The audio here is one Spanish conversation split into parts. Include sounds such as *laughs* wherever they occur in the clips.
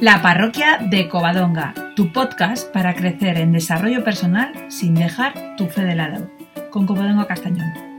La parroquia de Covadonga, tu podcast para crecer en desarrollo personal sin dejar tu fe de lado, con Covadonga Castañón.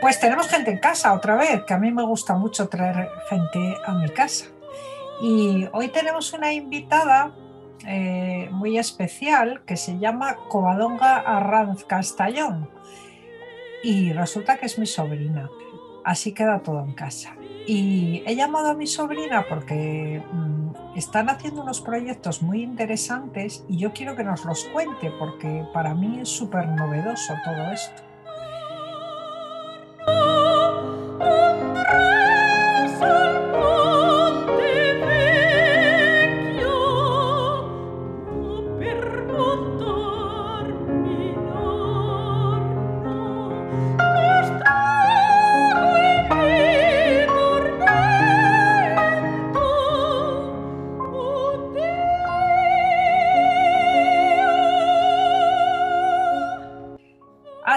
Pues tenemos gente en casa otra vez, que a mí me gusta mucho traer gente a mi casa. Y hoy tenemos una invitada eh, muy especial que se llama Covadonga Arranz Castellón. Y resulta que es mi sobrina. Así queda todo en casa. Y he llamado a mi sobrina porque mm, están haciendo unos proyectos muy interesantes y yo quiero que nos los cuente porque para mí es súper novedoso todo esto. Umbra.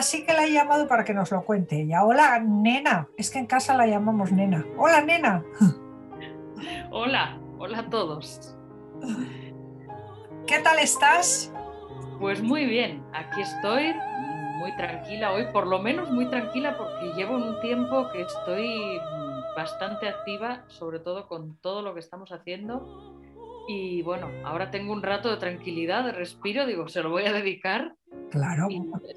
Así que la he llamado para que nos lo cuente ella. Hola, nena. Es que en casa la llamamos nena. Hola, nena. *laughs* Hola, hola a todos. ¿Qué tal estás? Pues muy bien, aquí estoy muy tranquila hoy, por lo menos muy tranquila porque llevo un tiempo que estoy bastante activa, sobre todo con todo lo que estamos haciendo. Y bueno, ahora tengo un rato de tranquilidad, de respiro, digo, se lo voy a dedicar Claro.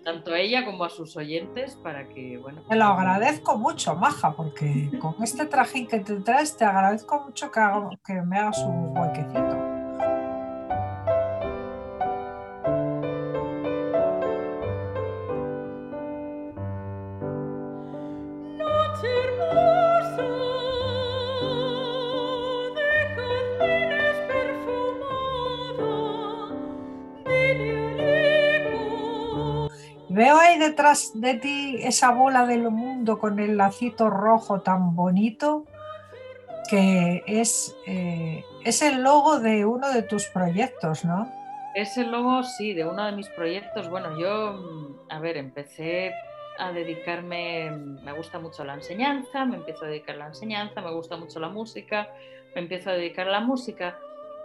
tanto a ella como a sus oyentes para que, bueno. Te lo agradezco mucho, Maja, porque con este trajín que te traes, te agradezco mucho que, haga- que me hagas un huequecito. Detrás de ti esa bola del mundo con el lacito rojo tan bonito que es, eh, es el logo de uno de tus proyectos, ¿no? Es el logo, sí, de uno de mis proyectos. Bueno, yo, mm, a ver, empecé a dedicarme, me gusta mucho la enseñanza, me empiezo a dedicar a la enseñanza, me gusta mucho la música, me empiezo a dedicar a la música,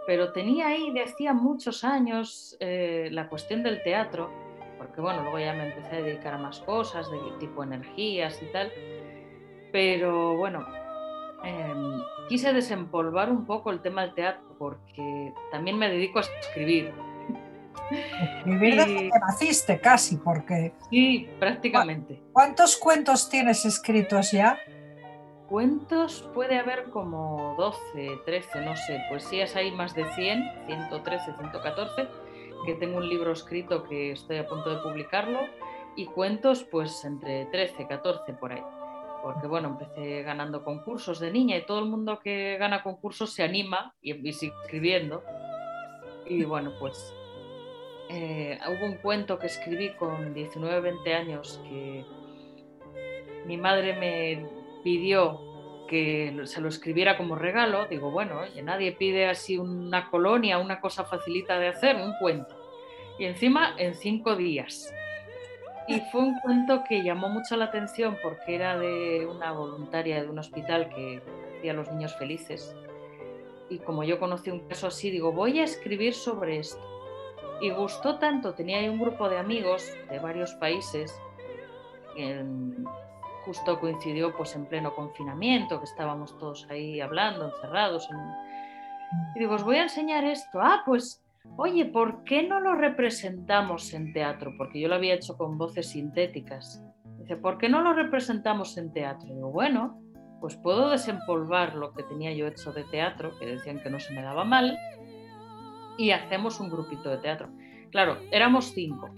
pero tenía ahí de hacía muchos años eh, la cuestión del teatro, porque bueno, luego ya me empecé a dedicar a más cosas, de tipo energías y tal, pero bueno, em, quise desempolvar un poco el tema del teatro, porque también me dedico a escribir. Vivir desde Y- que naciste casi, porque Sí, prácticamente. ¿cuántos cuentos tienes escritos ya? Cuentos puede haber como 12, 13, no sé, poesías hay más de 100, 113, 114, que tengo un libro escrito que estoy a punto de publicarlo, y cuentos pues entre 13, 14 por ahí. Porque bueno, empecé ganando concursos de niña y todo el mundo que gana concursos se anima y, y sigue escribiendo. Y bueno, pues eh, hubo un cuento que escribí con 19, 20 años que mi madre me pidió que se lo escribiera como regalo. Digo, bueno, oye, nadie pide así una colonia, una cosa facilita de hacer, un cuento. Y encima en cinco días. Y fue un cuento que llamó mucho la atención porque era de una voluntaria de un hospital que hacía a los niños felices. Y como yo conocí un caso así, digo, voy a escribir sobre esto. Y gustó tanto, tenía ahí un grupo de amigos de varios países, justo coincidió pues en pleno confinamiento, que estábamos todos ahí hablando, encerrados. en- Y digo, os voy a enseñar esto. Ah, pues, oye, ¿por qué no lo representamos en teatro? Porque yo lo había hecho con voces sintéticas. Dice, ¿por qué no lo representamos en teatro? Digo, bueno, pues puedo desempolvar lo que tenía yo hecho de teatro, que decían que no se me daba mal, y hacemos un grupito de teatro. Claro, éramos cinco,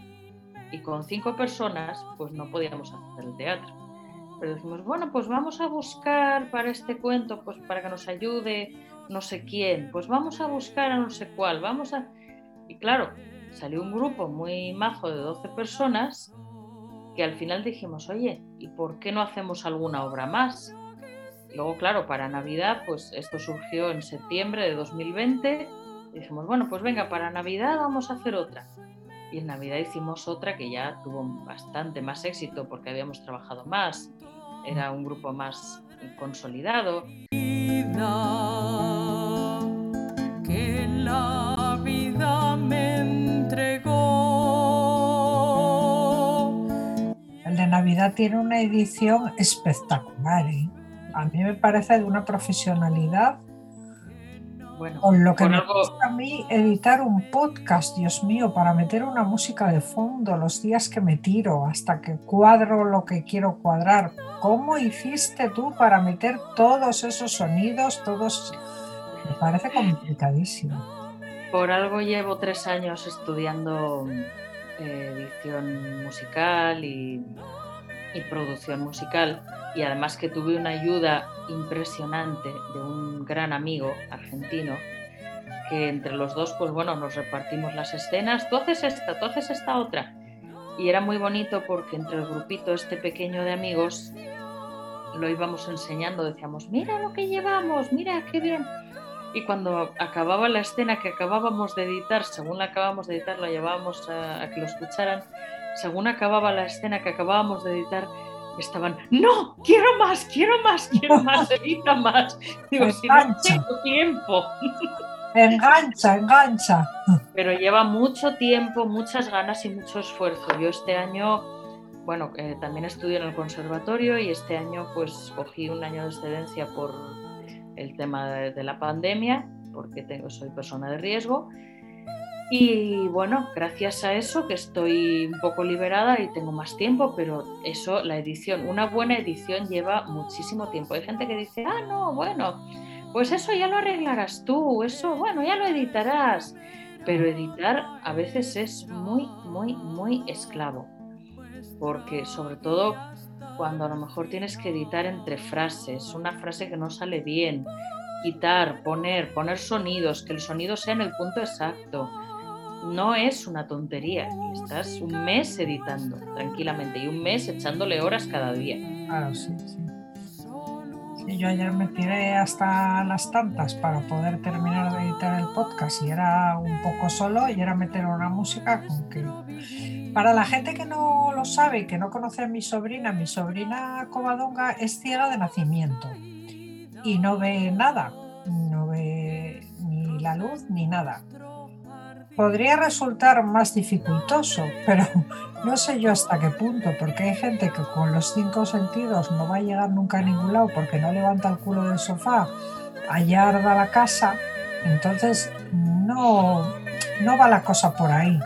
y con cinco personas, pues no podíamos hacer el teatro. Pero decimos, bueno, pues vamos a buscar para este cuento, pues para que nos ayude no sé quién, pues vamos a buscar a no sé cuál, vamos a... Y claro, salió un grupo muy majo de 12 personas que al final dijimos, oye, ¿y por qué no hacemos alguna obra más? Luego, claro, para Navidad, pues esto surgió en septiembre de 2020. Y dijimos, bueno, pues venga, para Navidad vamos a hacer otra. Y en Navidad hicimos otra que ya tuvo bastante más éxito porque habíamos trabajado más, era un grupo más consolidado. Que la vida me entregó. El de Navidad tiene una edición espectacular. ¿eh? A mí me parece de una profesionalidad. Bueno, con lo que me gusta a mí editar un podcast, Dios mío, para meter una música de fondo los días que me tiro, hasta que cuadro lo que quiero cuadrar. ¿Cómo hiciste tú para meter todos esos sonidos, todos? Me parece complicadísimo. Por algo llevo tres años estudiando eh, edición musical y y producción musical y además que tuve una ayuda impresionante de un gran amigo argentino que entre los dos pues bueno nos repartimos las escenas, tú haces esta, tú esta otra. Y era muy bonito porque entre el grupito este pequeño de amigos lo íbamos enseñando, decíamos mira lo que llevamos, mira qué bien y cuando acababa la escena que acabábamos de editar, según la acabamos de editar, la llevábamos a que lo escucharan, según acababa la escena que acabábamos de editar, estaban, no, quiero más, quiero más, quiero más, *laughs* edita más. Digo, si no tengo tiempo. Engancha, engancha. Pero lleva mucho tiempo, muchas ganas y mucho esfuerzo. Yo este año, bueno, eh, también estudio en el conservatorio y este año pues cogí un año de excedencia por el tema de, de la pandemia, porque tengo, soy persona de riesgo y bueno, gracias a eso que estoy un poco liberada y tengo más tiempo, pero eso, la edición, una buena edición lleva muchísimo tiempo. Hay gente que dice, ah, no, bueno, pues eso ya lo arreglarás tú, eso, bueno, ya lo editarás. Pero editar a veces es muy, muy, muy esclavo. Porque sobre todo cuando a lo mejor tienes que editar entre frases, una frase que no sale bien, quitar, poner, poner sonidos, que el sonido sea en el punto exacto no es una tontería. Estás un mes editando tranquilamente y un mes echándole horas cada día. Claro, sí, sí. yo ayer me tiré hasta las tantas para poder terminar de editar el podcast y era un poco solo y era meter una música con que... Para la gente que no lo sabe y que no conoce a mi sobrina, mi sobrina Covadonga es ciega de nacimiento y no ve nada, no ve ni la luz ni nada podría resultar más dificultoso, pero *laughs* no sé yo hasta qué punto, porque hay gente que con los cinco sentidos no va a llegar nunca a ningún lado porque no levanta el culo del sofá, allá arda la casa, entonces no, no va la cosa por ahí.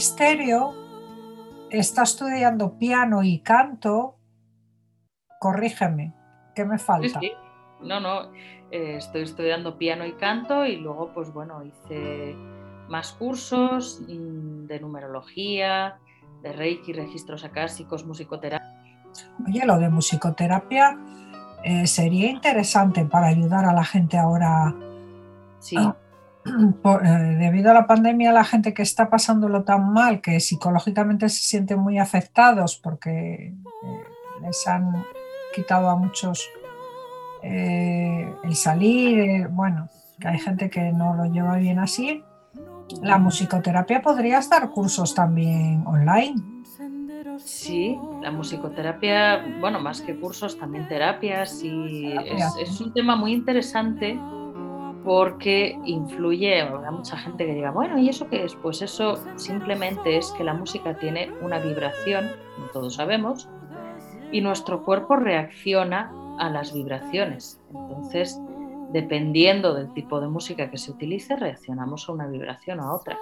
Magisterio, está estudiando piano y canto. Corrígeme, ¿qué me falta? No, no, eh, estoy estudiando piano y canto y luego, pues bueno, hice más cursos mm, de numerología, de reiki, registros acásicos, musicoterapia. Oye, lo de musicoterapia eh, sería interesante para ayudar a la gente ahora. Sí. *clears throat* Eh, debido a la pandemia, la gente que está pasándolo tan mal, que psicológicamente se sienten muy afectados porque eh, les han quitado a muchos eh, el salir, bueno, que hay gente que no lo lleva bien así. La musicoterapia podrías dar cursos también online. Sí, la musicoterapia, bueno, más que cursos, también terapias y es, es un tema muy interesante porque influye, habrá mucha gente que diga, bueno, ¿y eso qué es? Pues eso simplemente es que la música tiene una vibración, todos sabemos, y nuestro cuerpo reacciona a las vibraciones. Entonces, dependiendo del tipo de música que se utilice, reaccionamos a una vibración o a otra.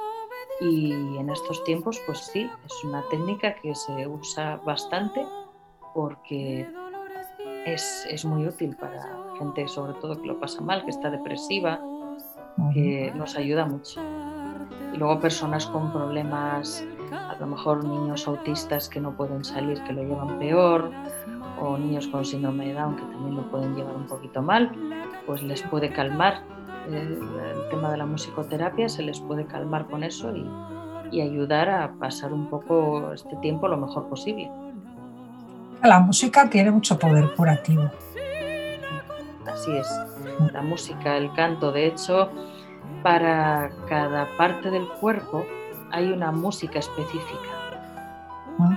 Y en estos tiempos, pues sí, es una técnica que se usa bastante porque es, es muy útil para gente, sobre todo que lo pasa mal, que está depresiva, que nos ayuda mucho. Y luego personas con problemas, a lo mejor niños autistas que no pueden salir, que lo llevan peor, o niños con síndrome de Down que también lo pueden llevar un poquito mal, pues les puede calmar. El, tema de la musicoterapia se les puede calmar con eso y, y ayudar a pasar un poco este tiempo lo mejor posible. La música tiene mucho poder curativo. Así es, la música, el canto, de hecho, para cada parte del cuerpo hay una música específica,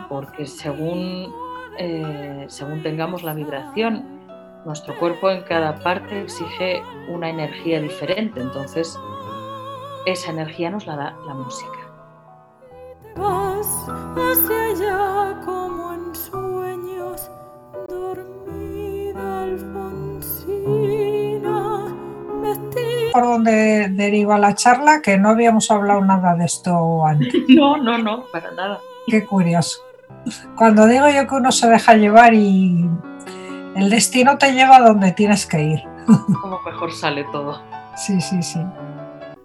porque según, eh, según tengamos la vibración, nuestro cuerpo en cada parte exige una energía diferente, entonces esa energía nos la da la música. Por donde deriva la charla, que no habíamos hablado nada de esto antes. *laughs* No, no, no, para nada. Qué curioso. Cuando digo yo que uno se deja llevar y el destino te lleva a donde tienes que ir. *laughs* Como mejor sale todo. Sí, sí, sí.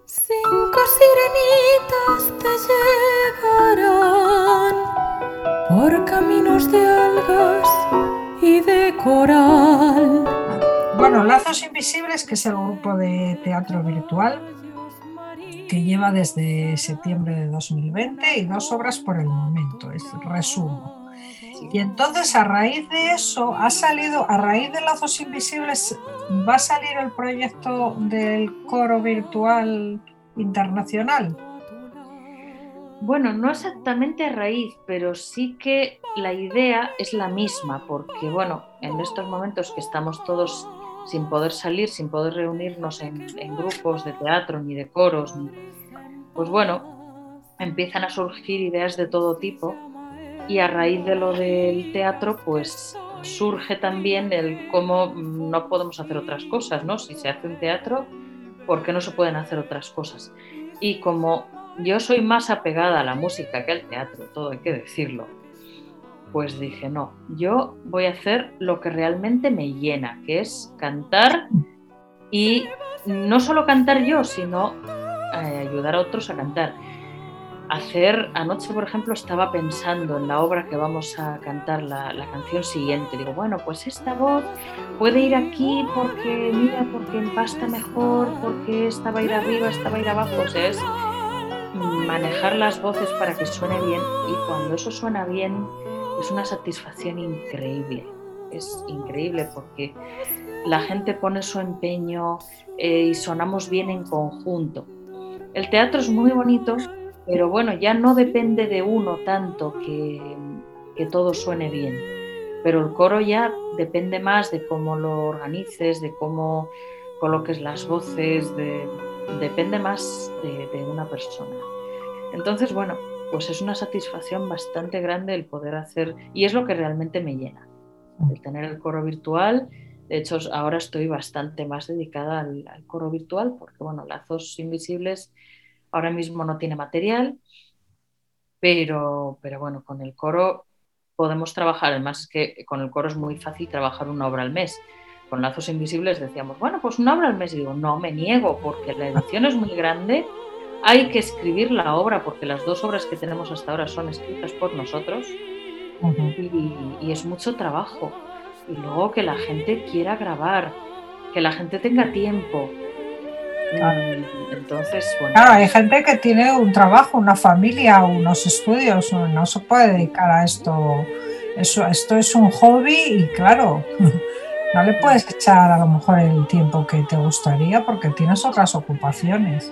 Cinco sirenitas te llevarán por caminos de algas y de coral bueno, Lazos Invisibles, que es el grupo de teatro virtual que lleva desde septiembre de 2020 y dos obras por el momento, es resumo. Y entonces a raíz de eso ha salido, a raíz de Lazos Invisibles, va a salir el proyecto del coro virtual internacional. Bueno, no exactamente a raíz, pero sí que la idea es la misma, porque bueno, en estos momentos que estamos todos sin poder salir, sin poder reunirnos en, grupos de teatro ni de coros, pues bueno, empiezan a surgir ideas de todo tipo y a raíz de lo del teatro, pues surge también el cómo no podemos hacer otras cosas, ¿no? Si se hace un teatro, ¿por qué no se pueden hacer otras cosas? Y como yo soy más apegada a la música que al teatro, todo hay que decirlo, pues dije, no, yo voy a hacer lo que realmente me llena, que es cantar y no solo cantar yo, sino eh, ayudar a otros a cantar. Hacer, anoche por ejemplo estaba pensando en la obra que vamos a cantar, la, la canción siguiente. Digo, bueno, pues esta voz puede ir aquí porque, mira, porque empasta mejor, porque esta va ir arriba, esta va ir abajo. O sea, es manejar las voces para que suene bien y cuando eso suena bien, es una satisfacción increíble. Es increíble porque la gente pone su empeño eh, y sonamos bien en conjunto. El teatro es muy bonito, pero bueno, ya no depende de uno tanto que, que todo suene bien. Pero el coro ya depende más de cómo lo organices, de cómo coloques las voces, de, depende más de, de una persona. Entonces, bueno, pues es una satisfacción bastante grande el poder hacer, y es lo que realmente me llena, el tener el coro virtual. De hecho, ahora estoy bastante más dedicada al, coro virtual porque, bueno, Lazos Invisibles ahora mismo no tiene material, pero, pero bueno, con el coro podemos trabajar. Además, es que con el coro es muy fácil trabajar una obra al mes. Con Lazos Invisibles decíamos, bueno, pues una obra al mes. Y digo, no, me niego porque la edición es muy grande hay que escribir la obra, porque las dos obras que tenemos hasta ahora son escritas por nosotros y, es mucho trabajo. Y luego que la gente quiera grabar, que la gente tenga tiempo. Mm, entonces, bueno. Claro, hay gente que tiene un trabajo, una familia, unos estudios, no se puede dedicar a esto. Eso, esto es un hobby y claro, *laughs* no le puedes echar a lo mejor el tiempo que te gustaría porque tienes otras ocupaciones.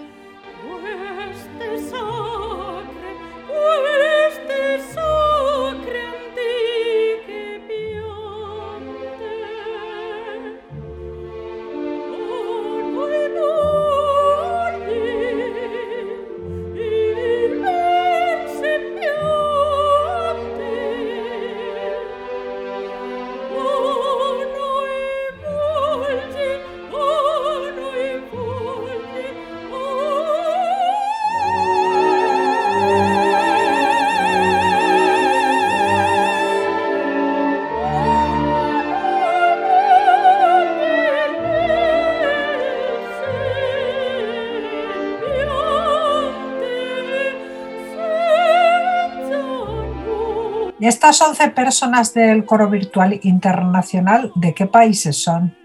¿Y estas 11 personas del coro virtual internacional, de qué países son?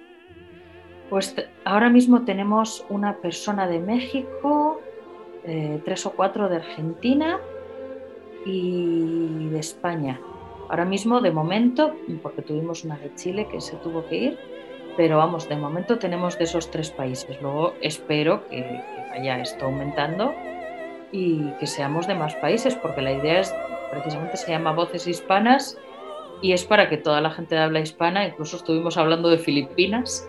Pues ahora mismo tenemos una persona de México, eh, tres o cuatro de Argentina y de España. Ahora mismo, de momento, porque tuvimos una de Chile que se tuvo que ir, pero vamos, de momento tenemos de esos tres países. Luego espero que, que vaya esto aumentando y que seamos de más países, porque la idea es, precisamente se llama Voces Hispanas y es para que toda la gente de habla hispana, incluso estuvimos hablando de Filipinas,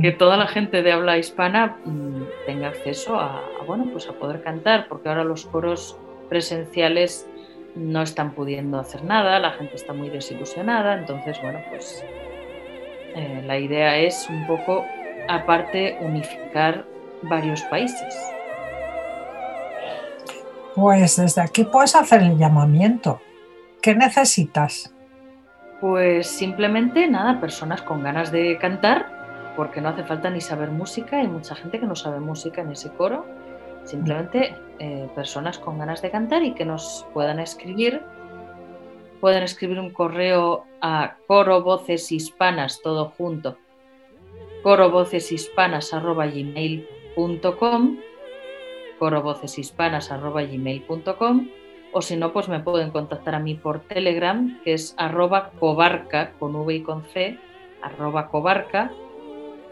que toda la gente de habla hispana mm, tenga acceso a, bueno, pues a poder cantar, porque ahora los coros presenciales no están pudiendo hacer nada, la gente está muy desilusionada, entonces, bueno, pues eh, la idea es un poco, aparte, unificar varios países. Pues desde aquí puedes hacer el llamamiento. ¿Qué necesitas? Pues simplemente nada, personas con ganas de cantar porque no hace falta ni saber música, hay mucha gente que no sabe música en ese coro, simplemente eh, personas con ganas de cantar y que nos puedan escribir, pueden escribir un correo a coro voces hispanas, todo junto, corovoceshispanas.gmail.com corovoceshispanas.gmail.com o si no, pues me pueden contactar a mí por Telegram, que es arroba cobarca, con V y con C, arroba cobarca,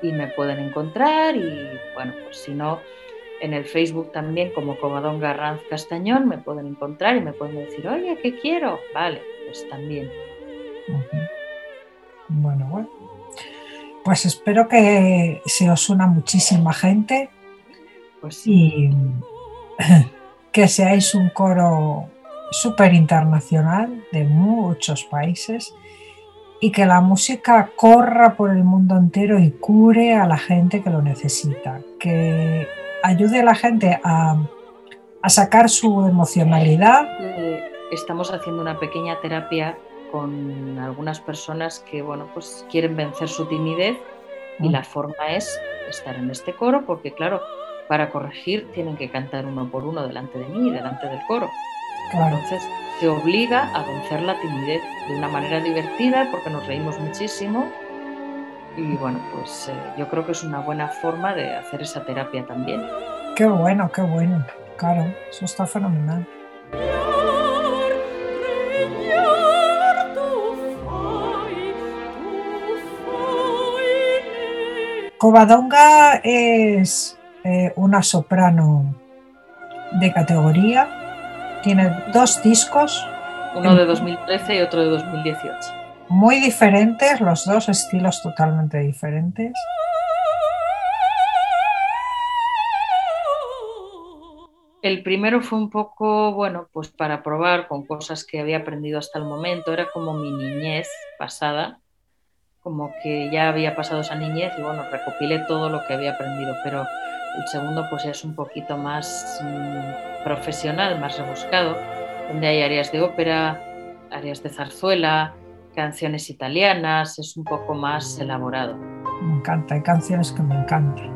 y me pueden encontrar y bueno, pues si no, en el Facebook también como Covadonga Ranz Castañón me pueden encontrar y me pueden decir, oye, ¿qué quiero? Vale, pues también. Bueno, bueno. Pues espero que se os una muchísima gente Pues y que seáis un coro súper internacional de muchos países y que la música corra por el mundo entero y cure a la gente que lo necesita, que ayude a la gente a, a sacar su emocionalidad. Eh, Estamos haciendo una pequeña terapia con algunas personas que bueno, pues quieren vencer su timidez y Mm. la forma es estar en este coro porque claro, para corregir tienen que cantar uno por uno delante de mí, delante del coro. Claro, Entonces te obliga a vencer la timidez de una manera divertida porque nos reímos muchísimo y bueno, pues eh, yo creo que es una buena forma de hacer esa terapia también. qué bueno, qué bueno. Claro, eso está fenomenal. Covadonga es eh, una soprano de categoría. Tiene dos discos Uno de 2013 y otro de 2018. muy diferentes, los dos estilos totalmente diferentes. El primero fue un poco, bueno, pues para probar con cosas que había aprendido hasta el momento. Era como mi niñez pasada, como que ya había pasado esa niñez y bueno, recopilé todo lo que había aprendido. Pero el segundo pues ya es un poquito más mm, profesional, más rebuscado, donde hay áreas de ópera, áreas de zarzuela, canciones italianas, es un poco más elaborado. Me encanta, hay canciones que me encantan.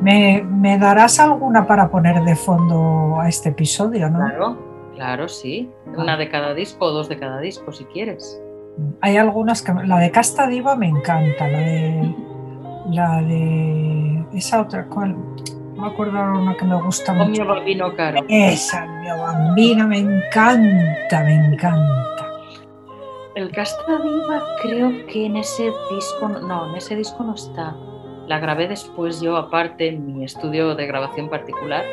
¿Me, me darás alguna para poner de fondo a este episodio? ¿no? Claro, claro, sí. Una de cada disco o dos de cada disco si quieres. Hay algunas que la de Casta Diva me encanta, la de la de esa otra cual no me acuerdo una que me gusta mucho. mio bambino caro. Esa, mi bambina, me encanta, me encanta. El Casta Viva creo que en ese disco, no- no, en ese disco no está. La grabé después yo aparte en mi estudio de grabación particular,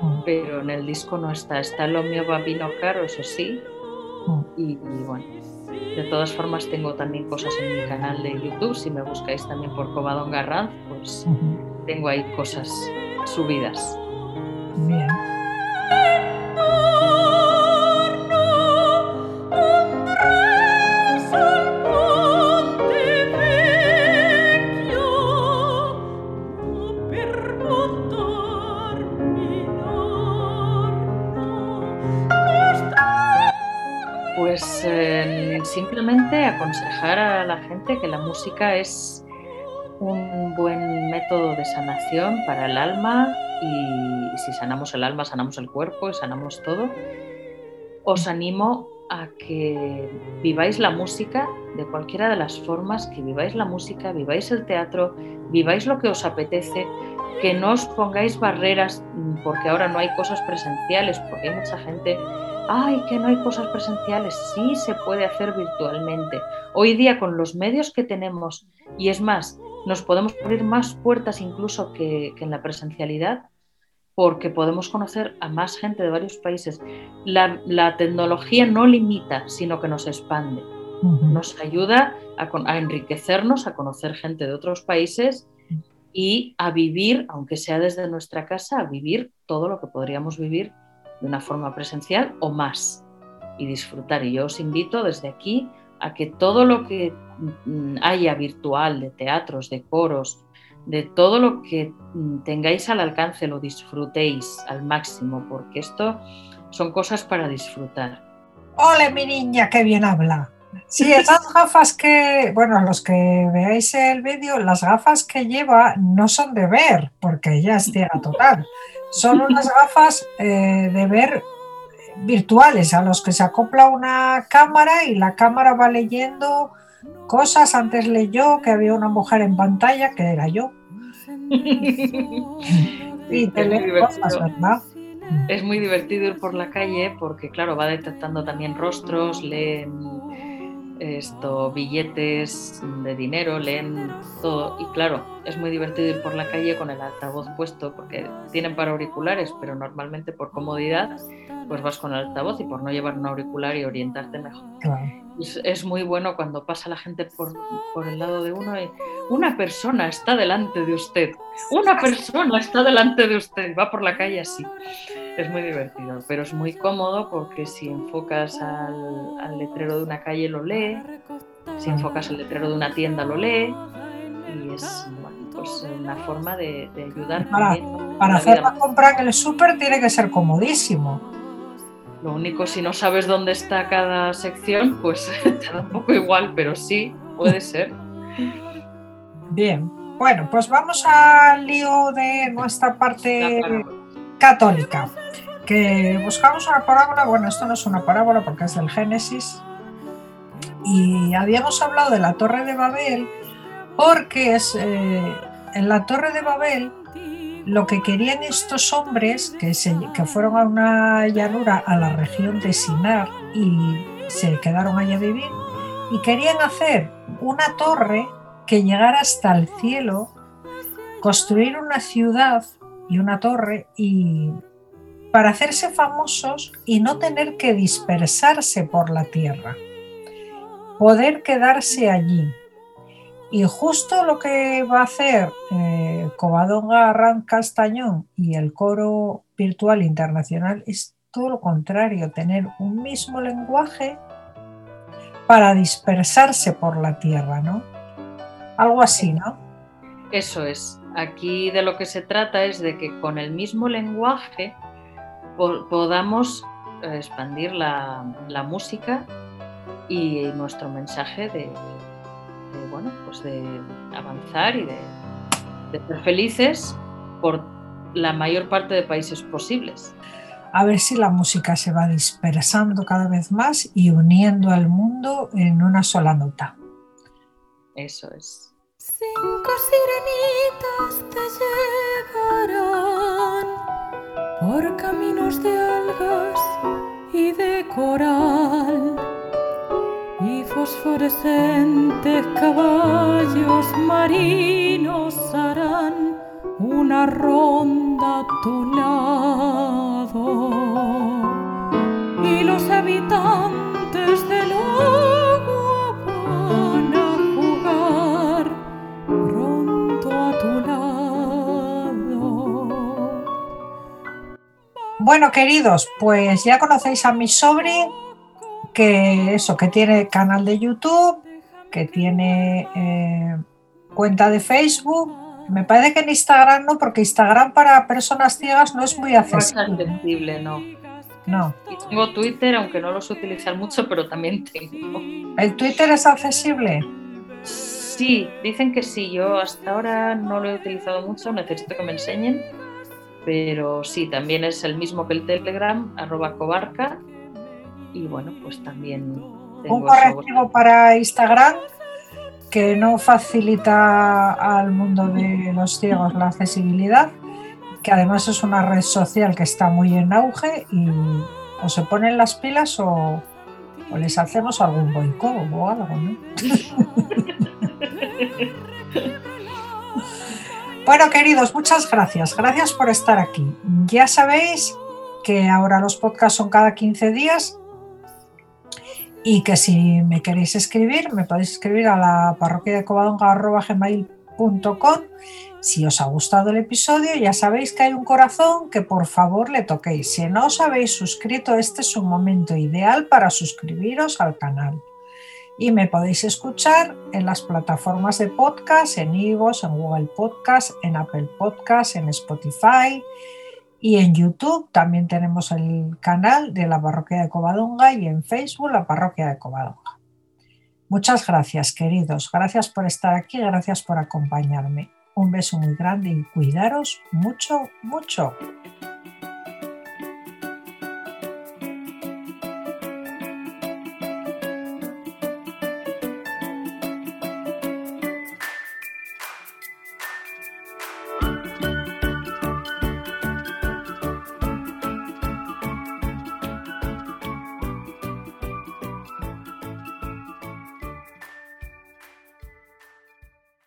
Mm, pero en el disco no está. Está lo mio bambino caro, eso sí. mm. Y, y bueno, de todas formas tengo también cosas en mi canal de YouTube. Si me buscáis también por Covadonga Ranz, pues tengo ahí cosas subidas. Bien. Pues eh, simplemente aconsejar a la gente que la música es un buen método de sanación para el alma y, si sanamos el alma, sanamos el cuerpo y sanamos todo. Os animo a que viváis la música de cualquiera de las formas, que viváis la música, viváis el teatro, viváis lo que os apetece, que no os pongáis barreras mm, porque ahora no hay cosas presenciales, porque hay mucha gente, ay, que no hay cosas presenciales, sí se puede hacer virtualmente. Hoy día con los medios que tenemos, y es más, nos podemos abrir más puertas incluso que, que en la presencialidad, porque podemos conocer a más gente de varios países. La, tecnología no limita, sino que nos expande. Nos ayuda a, enriquecernos, a conocer gente de otros países y a vivir, aunque sea desde nuestra casa, a vivir todo lo que podríamos vivir de una forma presencial o más y disfrutar. Y yo os invito desde aquí a que todo lo que mm, haya virtual, de teatros, de coros, de todo lo que mm, tengáis al alcance, lo disfrutéis al máximo, porque esto son cosas para disfrutar. ¡Ole, mi niña, qué bien habla! Sí, *laughs* esas gafas que, bueno, los que veáis el vídeo, las gafas que lleva no son de ver, porque ella es ciega total. Son unas gafas eh, de ver virtuales a los que se acopla una cámara y la cámara va leyendo cosas. Antes leyó que había una mujer en pantalla, que era yo. *laughs* y Es muy divertido ir por la calle porque, claro, va detectando también rostros, leen esto, billetes de dinero, leen todo. Y claro, es muy divertido ir por la calle con el altavoz puesto porque tienen para auriculares, pero normalmente por comodidad, pues vas con el altavoz y por no llevar un auricular y orientarte mejor. Es, muy bueno cuando pasa la gente por, por, el lado de uno y una persona está delante de usted, una persona está delante de usted, va por la calle así. Es muy divertido, pero es muy cómodo porque si enfocas al, al letrero de una calle lo lee, si enfocas al letrero de una tienda lo lee y es pues una forma de, de ayudar. Para, para hacer la compra en el súper tiene que ser comodísimo. Lo único, si no sabes dónde está cada sección, pues *laughs* te da un poco igual, pero sí, puede ser. Bien, bueno, pues vamos al lío de nuestra parte católica, que buscamos una parábola, bueno, esto no es una parábola porque es del Génesis, y habíamos hablado de la Torre de Babel, porque es eh, en la Torre de Babel lo que querían estos hombres que, que fueron a una llanura a la región de Sinar y se quedaron allí a vivir y querían hacer una torre que llegara hasta el cielo, construir una ciudad y una torre y para hacerse famosos y no tener que dispersarse por la tierra, poder quedarse allí y justo lo que va a hacer eh, Covadonga Arran Castañón y el coro virtual internacional es todo lo contrario, tener un mismo lenguaje para dispersarse por la tierra, ¿no? Algo así, ¿no? Eso es. Aquí de lo que se trata es de que con el mismo lenguaje podamos eh, expandir la música y nuestro mensaje de, bueno, pues de avanzar y de, ser felices por la mayor parte de países posibles. A ver si la música se va dispersando cada vez más y uniendo al mundo en una sola nota. Eso es. Cinco sirenitas te llevarán por caminos de algas y de coral fosforescentes caballos marinos harán una ronda a tu lado y los habitantes del agua van a jugar pronto a tu lado. Bueno, queridos, pues ya conocéis a mi sobre que eso, que tiene canal de YouTube, que tiene eh, cuenta de Facebook. Me parece que en Instagram no, porque Instagram para personas ciegas no es muy accesible. No no. Y tengo Twitter, aunque no los utilizan mucho, pero también tengo. ¿El Twitter es accesible? Sí, dicen que sí. Yo hasta ahora no lo he utilizado mucho, necesito que me enseñen. Pero sí, también es el mismo que el Telegram, arroba cobarca, y bueno, pues también un correctivo para Instagram que no facilita al mundo de los ciegos la accesibilidad, que además es una red social que está muy en auge y o se ponen las pilas o, les hacemos algún boicot o algo, ¿no? *laughs* bueno, queridos, muchas gracias. Gracias por estar aquí. Ya sabéis que ahora los podcasts son cada 15 días y que si me queréis escribir, me podéis escribir a la parroquia de covadonga.gmail.com. Si os ha gustado el episodio, ya sabéis que hay un corazón que por favor le toquéis. Si no os habéis suscrito, este es un momento ideal para suscribiros al canal. Y me podéis escuchar en las plataformas de podcast, en Ivos, en Google Podcast, en Apple Podcast, en Spotify, y en YouTube también tenemos el canal de la Parroquia de Covadonga y en Facebook la Parroquia de Covadonga. Muchas gracias, queridos. Gracias por estar aquí, gracias por acompañarme. Un beso muy grande y cuidaros mucho, mucho.